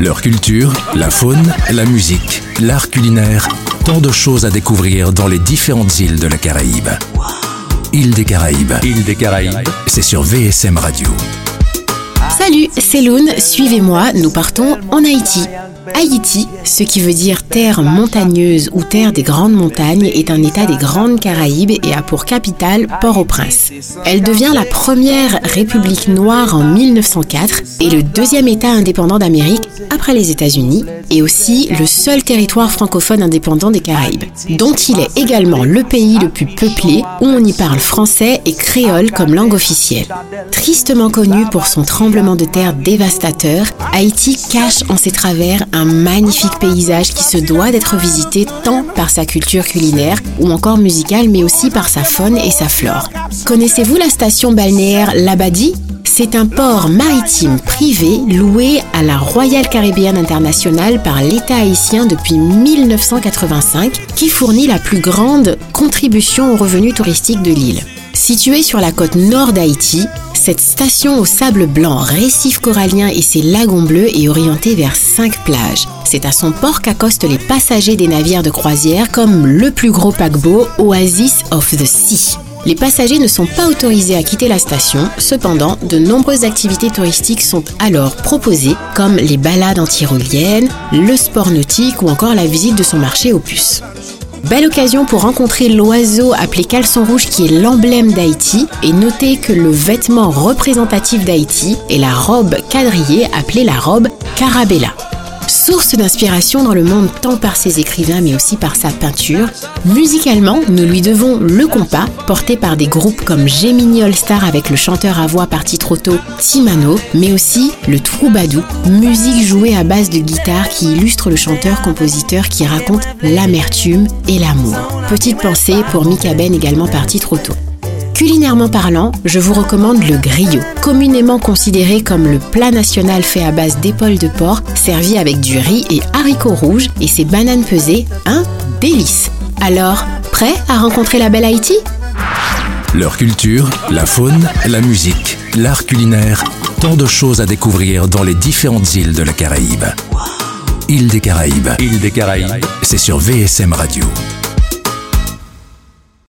Leur culture, la faune, la musique, l'art culinaire, tant de choses à découvrir dans les différentes îles de la Caraïbe. Île des Caraïbes. Île des Caraïbes. C'est sur VSM Radio. Salut, c'est Loun, suivez-moi, nous partons en Haïti. Haïti, ce qui veut dire terre montagneuse ou terre des grandes montagnes, est un État des Grandes Caraïbes et a pour capitale Port-au-Prince. Elle devient la première république noire en 1904 et le deuxième État indépendant d'Amérique après les États-Unis et aussi le seul territoire francophone indépendant des Caraïbes, dont il est également le pays le plus peuplé où on y parle français et créole comme langue officielle. Tristement connu pour son tremblement de terre dévastateur, Haïti cache en ses travers un magnifique paysage qui se doit d'être visité tant par sa culture culinaire ou encore musicale, mais aussi par sa faune et sa flore. Connaissez-vous la station balnéaire Labadi c'est un port maritime privé loué à la Royal Caribbean International par l'État haïtien depuis 1985 qui fournit la plus grande contribution aux revenus touristiques de l'île. Située sur la côte nord d'Haïti, cette station au sable blanc, récif corallien et ses lagons bleus est orientée vers cinq plages. C'est à son port qu'accostent les passagers des navires de croisière comme le plus gros paquebot Oasis of the Sea. Les passagers ne sont pas autorisés à quitter la station, cependant, de nombreuses activités touristiques sont alors proposées, comme les balades en tyrolienne, le sport nautique ou encore la visite de son marché aux puces. Belle occasion pour rencontrer l'oiseau appelé caleçon rouge qui est l'emblème d'Haïti et noter que le vêtement représentatif d'Haïti est la robe quadrillée appelée la robe carabella. Source d'inspiration dans le monde tant par ses écrivains mais aussi par sa peinture, musicalement, nous lui devons le compas, porté par des groupes comme Gemini All Star avec le chanteur à voix parti trop tôt Timano, mais aussi le troubadou, musique jouée à base de guitare qui illustre le chanteur-compositeur qui raconte l'amertume et l'amour. Petite pensée pour Mika Ben également parti trop tôt. Culinairement parlant, je vous recommande le griot, communément considéré comme le plat national fait à base d'épaules de porc, servi avec du riz et haricots rouges et ses bananes pesées, un délice. Alors, prêt à rencontrer la belle Haïti? Leur culture, la faune, la musique, l'art culinaire, tant de choses à découvrir dans les différentes îles de la Caraïbe. Île des Caraïbes. Île des Caraïbes. C'est sur VSM Radio.